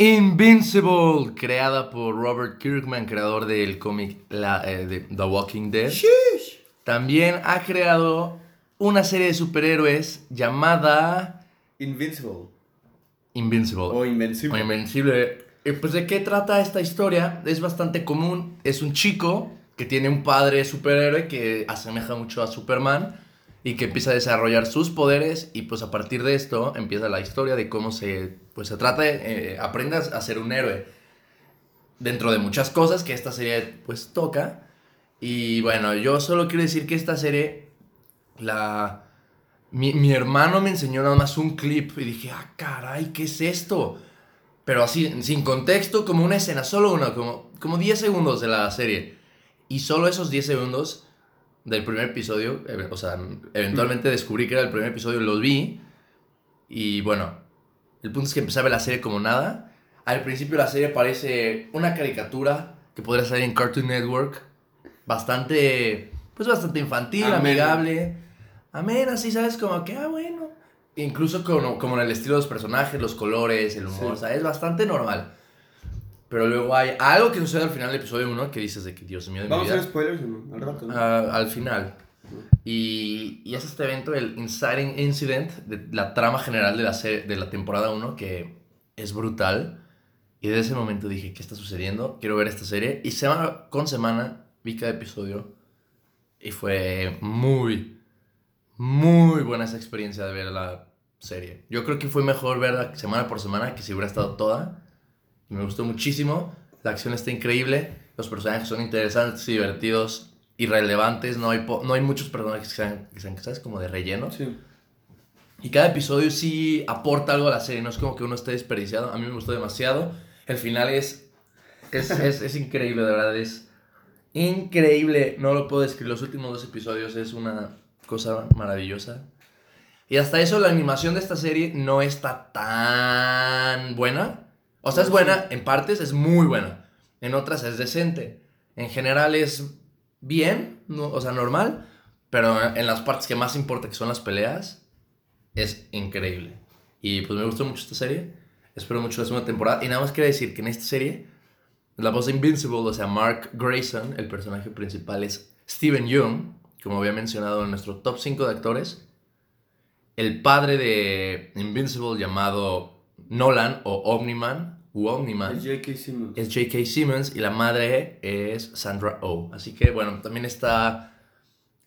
Invincible, creada por Robert Kirkman, creador del cómic eh, de The Walking Dead. También ha creado una serie de superhéroes llamada Invincible. Invincible. O Invencible. O Invencible. Y pues de qué trata esta historia? Es bastante común. Es un chico que tiene un padre superhéroe que asemeja mucho a Superman y que empieza a desarrollar sus poderes y pues a partir de esto empieza la historia de cómo se pues se trata de, eh, aprendas a ser un héroe dentro de muchas cosas que esta serie pues toca. Y bueno yo solo quiero decir que esta serie la mi, mi hermano me enseñó nada más un clip y dije ah caray qué es esto pero así sin contexto como una escena solo una como como 10 segundos de la serie. Y solo esos 10 segundos del primer episodio, eh, o sea, eventualmente descubrí que era el primer episodio, los vi y bueno, el punto es que empecé a ver la serie como nada. Al principio la serie parece una caricatura que podría salir en Cartoon Network, bastante, pues bastante infantil, Amena. amigable, amena, así, ¿sabes? Como que, ah, bueno. Incluso como, como en el estilo de los personajes, los colores, el humor, Sí. ¿sabes? Bastante normal. Pero luego hay algo que sucede al final del episodio 1 que dices de que, Dios mío, de mi ¿Vamos a vida. hacer spoilers no? Al rato, ¿no? Ah, al final. Y, y es este evento, el Inciting Incident, de la trama general de la, serie, de la temporada 1, que es brutal. Y desde ese momento dije, ¿qué está sucediendo? Quiero ver esta serie. Y semana con semana vi cada episodio. Y fue muy, muy buena esa experiencia de ver la serie. Yo creo que fue mejor verla semana por semana que si hubiera estado toda. Y me gustó muchísimo. La acción está increíble. Los personajes son interesantes divertidos y relevantes. No hay, no hay muchos personajes que sean, que sean, ¿sabes? Como de relleno. Sí. Y cada episodio sí aporta algo a la serie. No es como que uno esté desperdiciado. A mí me gustó demasiado. El final es, es, es, es increíble, de verdad. Es increíble. No lo puedo describir. Los últimos dos episodios es una cosa maravillosa. Y hasta eso, la animación de esta serie no está tan buena. O sea, es buena en partes, es muy buena. En otras es decente. En general es bien, no- o sea, normal. Pero en las partes que más importa, que son las peleas, es increíble. Y pues me gustó mucho esta serie. Espero mucho la segunda temporada. Y nada más quiero decir que en esta serie, la voz de Invincible, o sea, Mark Grayson, el personaje principal es Steven Yeun, como había mencionado en nuestro top 5 de actores. El padre de Invincible, llamado Nolan o Omniman, u Omniman, Es J.K. Simmons. es J.K. Simmons y la madre es Sandra Oh. Así que bueno, también está,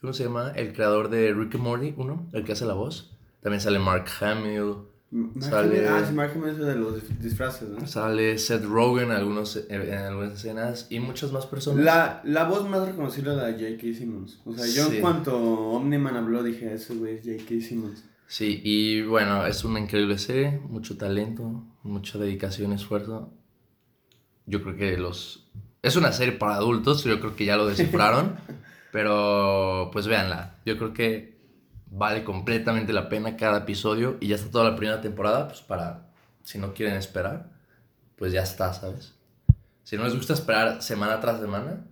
¿cómo se llama? El creador de Rick and Morty, uno, el que hace la voz. También sale Mark Hamill, Mark sale- Ah, sí, Mark Hamill es de los disfraces, ¿no? sale Seth Rogen en, algunos, en algunas escenas y muchas más personas. La, la voz más reconocible es la de J.K. Simmons. O sea, yo Sí. en cuanto Omniman habló dije, ese güey es J.K. Simmons. Sí, y bueno, es una increíble serie, mucho talento, mucha dedicación, esfuerzo. Yo creo que los... Es una serie para adultos, yo creo que ya lo descifraron, pero pues véanla. Yo creo que vale completamente la pena cada episodio y ya está toda la primera temporada, pues para, si no quieren esperar, pues ya está, ¿sabes? Si no les gusta esperar semana tras semana,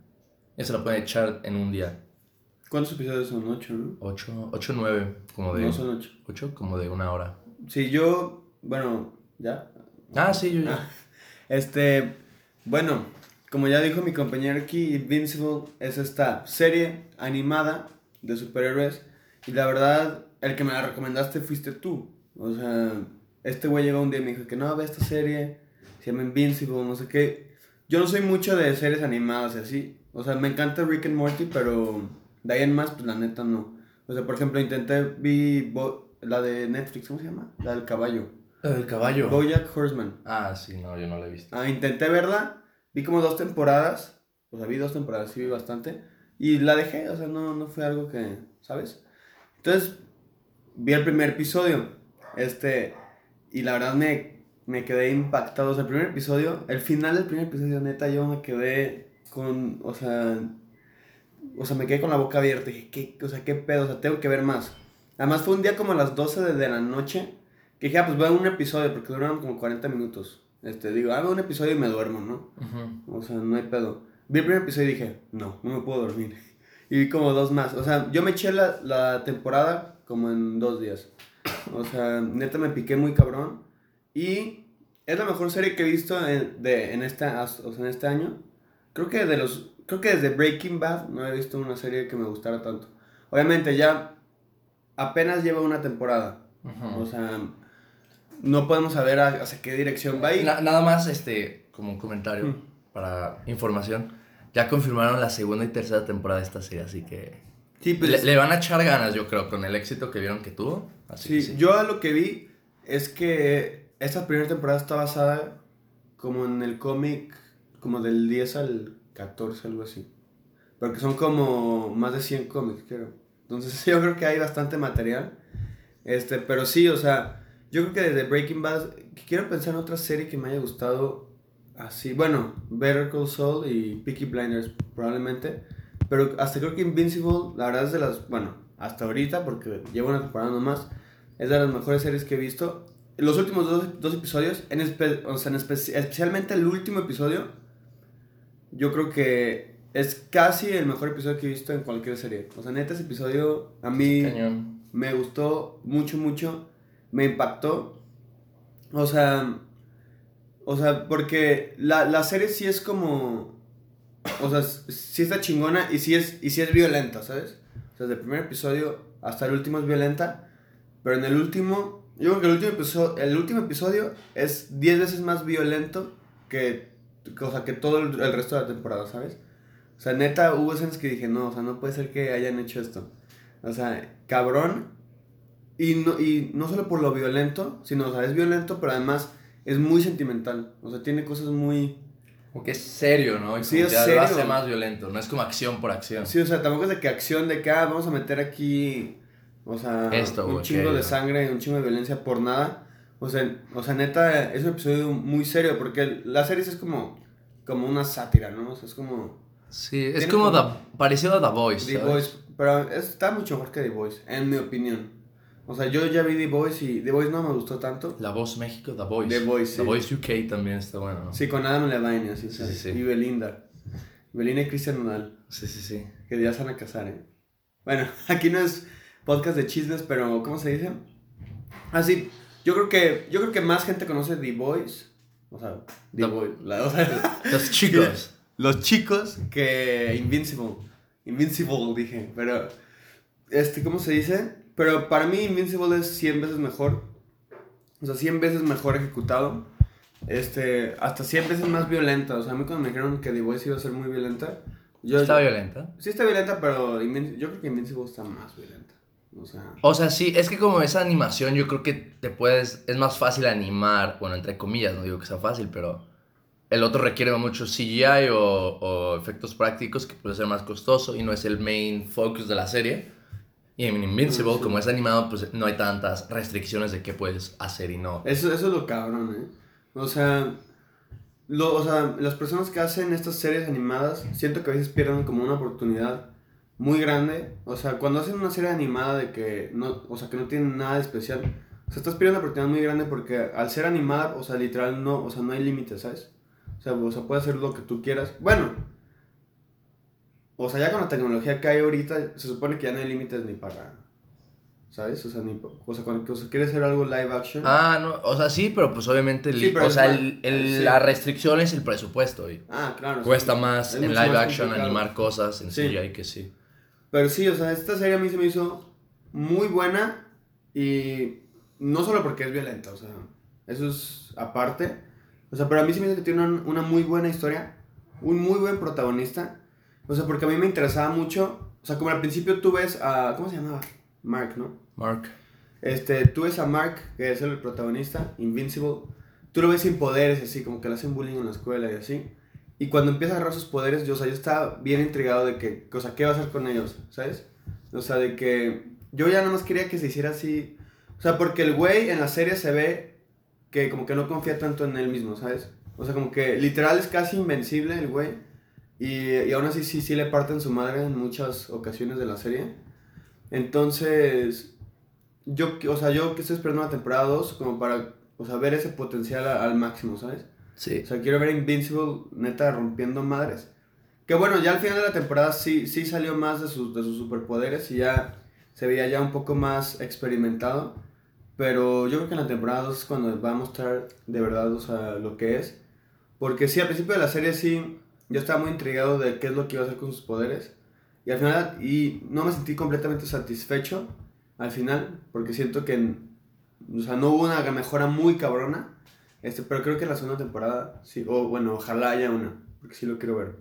ya se la pueden echar en un día. ¿Cuántos episodios son? Ocho, ¿no? 8, 8 9, como de... No son ocho. 8, como de una hora. Sí, yo, bueno, ¿ya? Ah, sí, yo ya. Ah, Este, bueno, como ya dijo mi compañero aquí, Invincible es esta serie animada de superhéroes. Y la verdad, el que me la recomendaste fuiste tú. O sea, este güey llegó un día y me dijo que no, ve esta serie, se llama Invincible, no sé qué. Yo no soy mucho de series animadas y así. O sea, me encanta Rick and Morty, pero de ahí en más, pues la neta no. O sea, por ejemplo, intenté, vi la de Netflix, ¿cómo se llama? La del caballo. El caballo. Bojack Horseman. Ah, sí, no, yo no la he visto. Ah, intenté verla, vi como dos temporadas, o sea, vi dos temporadas, sí vi bastante, y la dejé, o sea, no, no fue algo que, ¿sabes? Entonces, vi el primer episodio, este, y la verdad me, me quedé impactado, o sea, el primer episodio, el final del primer episodio, neta, yo me quedé con, o sea, o sea, me quedé con la boca abierta, dije, ¿qué, o sea, qué pedo, o sea, tengo que ver más. Además fue un día como a las 12 de, de la noche, que dije, ah, pues voy a un episodio, porque duraron como 40 minutos. Este, digo, hago un episodio y me duermo, ¿no? O sea, no hay pedo. Vi el primer episodio y dije, no, no me puedo dormir. Y vi como dos más. O sea, yo me eché la, la temporada como en dos días. O sea, neta me piqué muy cabrón. Y es la mejor serie que he visto en, de, en, esta, o sea, en este año. Creo que de los creo que desde Breaking Bad no he visto una serie que me gustara tanto. Obviamente ya apenas lleva una temporada. O sea, no podemos saber hacia qué dirección va a ir. nada más, este, como un comentario mm. para información. Ya confirmaron la segunda y tercera temporada de esta serie, así que... Sí, pues, le, van a echar ganas, yo creo, con el éxito que vieron que tuvo. Así sí, yo lo que vi es que esta primera temporada está basada como en el cómic, como del 10 al 14, algo así. Porque son como más de 100 cómics, creo. Entonces yo creo que hay bastante material. Este, pero sí, o sea, yo creo que desde Breaking Bad, quiero pensar en otra serie que me haya gustado así. Bueno, Better Call Saul y Peaky Blinders probablemente. Pero hasta creo que Invincible, la verdad es de las, bueno, hasta ahorita, porque llevo una temporada nomás, es de las mejores series que he visto. Los últimos dos, dos episodios, en, o sea, en especialmente el último episodio, yo creo que es casi el mejor episodio que he visto en cualquier serie. O sea, neta, ese episodio a mí me gustó mucho, mucho. Me impactó. O sea, o sea, porque la, la serie sí es como. O sea, sí está chingona y sí es, y sí es violenta, ¿sabes? O sea, desde el primer episodio hasta el último es violenta. Pero en el último. Yo creo que el último episodio, el último episodio es 10 veces más violento que, o sea, que todo el, el resto de la temporada, ¿sabes? O sea, neta, hubo escenas que dije, no, o sea, no puede ser que hayan hecho esto. O sea, cabrón. Y no, y no solo por lo violento, sino, o sea, es violento, pero además es muy sentimental. O sea, tiene cosas muy... Como que es serio, ¿no? Y sí, es serio. lo hace más violento, no es como acción por acción. Sí, o sea, tampoco es de que acción, de que, ah, vamos a meter aquí, o sea, un chingo de sangre y un chingo de violencia por nada. O sea, o sea, neta, es un episodio muy serio, porque la serie es como, como una sátira, ¿no? O sea, es como Sí, es como, parecido a The Voice. The Voice, pero está mucho mejor que The Voice, en mi opinión. O sea, yo ya vi The Voice y The Voice no me gustó tanto. La Voz México, The Voice. The Voice, The Voice UK también está bueno, ¿no? Sí, con Adam Levine, así, sí, sí, Y Belinda. Belinda y Cristian Nodal. Sí, sí, sí. Que ya se van a casar, ¿eh? Bueno, aquí no es podcast de chismes, pero ¿cómo se dice? Así, ah, yo creo que yo creo que más gente conoce The Voice. O sea, The. La, o sea, los chicos. los chicos que Invincible. Invincible dije, pero este, ¿cómo se dice? Pero para mí Invincible es 100 veces mejor. O sea, 100 veces mejor ejecutado. Este, hasta 100 veces más violenta. O sea, a mí cuando me dijeron que The Voice iba a ser muy violenta. Yo, ¿Está violenta? Sí está violenta, pero yo creo que Invincible está más violenta. O sea, o sea, sí, es que como esa animación yo creo que te puedes, es más fácil animar, bueno, entre comillas, no digo que sea fácil, pero el otro requiere mucho CGI o, o, efectos prácticos que puede ser más costoso y no es el main focus de la serie. Y en Invincible, como es animado, pues no hay tantas restricciones de qué puedes hacer y no. Eso, eso es lo cabrón, ¿eh? O sea, lo, o sea, las personas que hacen estas series animadas, siento que a veces pierden como una oportunidad muy grande. O sea, cuando hacen una serie animada de que no, o sea, que no tiene nada de especial, o sea, estás perdiendo una oportunidad muy grande porque al ser animada, o sea, literal no, o sea, no hay límites, ¿sabes? O sea, o sea, puede hacer lo que tú quieras. Bueno, o sea, ya con la tecnología que hay ahorita, se supone que ya no hay límites ni para. ¿Sabes? O sea, ni, o sea cuando quieres hacer algo live action. Ah, no, o sea, sí, pero pues obviamente. o sea, el, la restricción es el presupuesto. Y ah, claro. Cuesta más en live action animar cosas en sí. CGI que sí. Pero sí, o sea, esta serie a mí se me hizo muy buena y no solo porque es violenta, o sea, eso es aparte, o sea, pero a mí sí me dice que tiene una, muy buena historia, un muy buen protagonista. O sea, porque a mí me interesaba mucho. O sea, como al principio tú ves a. ¿Cómo se llamaba? Mark, ¿no? Mark. Este, tú ves a Mark, que es el protagonista, Invincible. Tú lo ves sin poderes, así, como que le hacen bullying en la escuela y así. Y cuando empieza a agarrar sus poderes, yo, o sea, yo estaba bien intrigado de que, o sea, ¿qué va a hacer con ellos? ¿Sabes? O sea, de que yo ya nada más quería que se hiciera así. O sea, porque el güey en la serie se ve que como que no confía tanto en él mismo, ¿sabes? O sea, como que literal es casi invencible el güey. Y, y aún así sí, sí le parten su madre en muchas ocasiones de la serie. Entonces, yo, o sea, yo que estoy esperando una temporada 2 como para, o sea, ver ese potencial al máximo, ¿sabes? Sí. O sea, quiero ver Invincible neta rompiendo madres. Que bueno, ya al final de la temporada sí, sí salió más de sus, de sus superpoderes y ya se veía ya un poco más experimentado. Pero yo creo que en la temporada 2 es cuando va a mostrar de verdad, o sea, lo que es. Porque sí, al principio de la serie sí, yo estaba muy intrigado de qué es lo que iba a hacer con sus poderes. Y al final, y no me sentí completamente satisfecho al final, porque siento que, o sea, no hubo una mejora muy cabrona. Este, pero creo que la segunda temporada, sí, o bueno, ojalá haya una, porque sí lo quiero ver.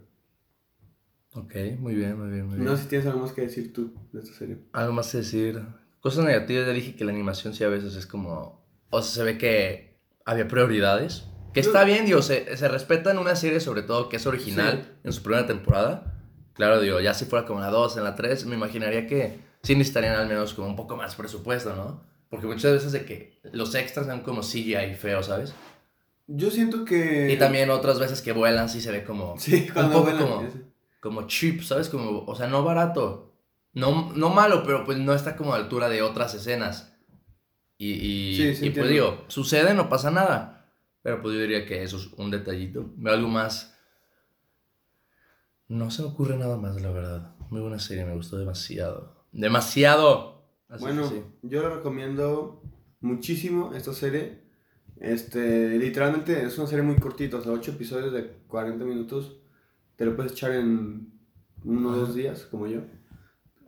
Ok, muy bien, muy bien, muy bien. No sé si tienes algo más que decir tú de esta serie. Algo más que decir. Cosas negativas, ya dije que la animación sí a veces es como... O sea, se ve que había prioridades. Que está bien, digo, se, se respeta en una serie sobre todo que es original en su primera temporada. Claro, digo, ya si fuera como la 2, en la 3, me imaginaría que sí necesitarían al menos como un poco más presupuesto, ¿no? Porque muchas veces de que los extras son como CGI feo, ¿sabes? Yo siento que... Y también otras veces que vuelan sí se ve como... Sí, un cuando poco vuelan, como, como cheap, ¿sabes? Como, o sea, no barato. No, no malo, pero pues no está como a altura de otras escenas. Y, y, Sí, sí, y pues digo, sucede, no pasa nada. Pero pues yo diría que eso es un detallito. Algo más... No se me ocurre nada más, la verdad. Muy buena serie, me gustó demasiado. ¡Demasiado! Así Bueno, sí. yo le recomiendo muchísimo esta serie. Este, literalmente es una serie muy cortita, o sea, 8 episodios de 40 minutos. Te lo puedes echar en uno o dos días, como yo.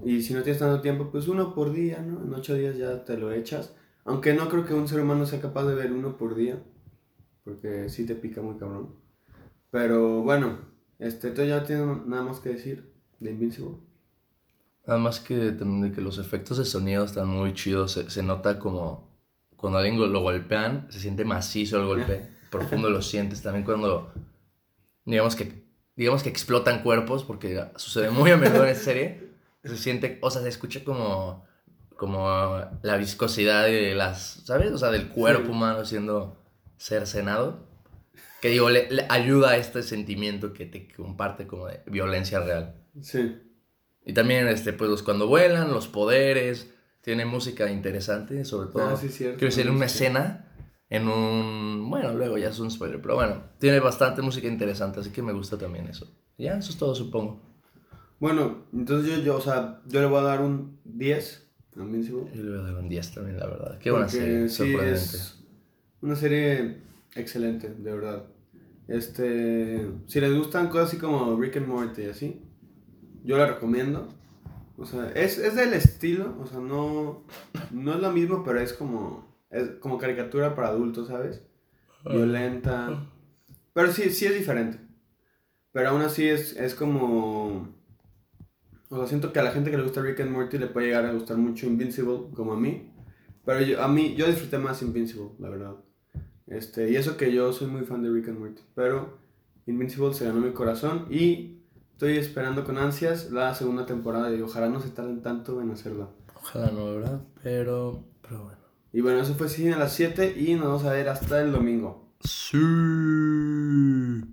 Y si no tienes tanto tiempo, pues uno por día, ¿no? En 8 días ya te lo echas. Aunque no creo que un ser humano sea capaz de ver uno por día. Porque sí te pica muy cabrón. Pero bueno, este, ¿tú ya tienes nada más que decir de Invincible? Nada más que también de que los efectos de sonido están muy chidos. Se, se nota como cuando alguien lo golpean, se siente macizo el golpe. profundo lo sientes. También cuando, digamos que, digamos que explotan cuerpos, porque sucede muy a menudo en esta serie. Se siente, o sea, se escucha como, como la viscosidad de las, ¿sabes? O sea, del cuerpo Sí. humano siendo cercenado. Que digo, le, le ayuda a este sentimiento que te comparte como de violencia real. Sí. Y también, este, pues, cuando vuelan, los poderes, tiene música interesante, sobre todo. Ah, sí, cierto. Quiero decir, una Sí. escena en un... Bueno, luego ya es un spoiler, pero bueno, tiene bastante música interesante, así que me gusta también eso. Ya, eso es todo, supongo. Bueno, entonces yo, yo, o sea, yo le voy a dar un 10 a Invincible. Yo le voy a dar un 10 también, la verdad. Qué buena porque serie, sí, sorprendente. es una serie excelente, de verdad. Este, si les gustan cosas así como Rick and Morty y así, yo la recomiendo. O sea, es, es del estilo, o sea, no, no es lo mismo, pero es como, es como caricatura para adultos, ¿sabes? Violenta. Pero sí, sí es diferente. Pero aún así es, es como... O sea, siento que a la gente que le gusta Rick and Morty le puede llegar a gustar mucho Invincible, como a mí. Pero yo, a mí, yo disfruté más Invincible, la verdad. Este, y eso que yo soy muy fan de Rick and Morty. Pero Invincible se ganó mi corazón y estoy esperando con ansias la segunda temporada y ojalá no se tarden tanto en hacerla. Ojalá no, ¿verdad? Pero, pero bueno. Y bueno, eso fue Cine a las 7 y nos vamos a ver hasta el domingo. Sí.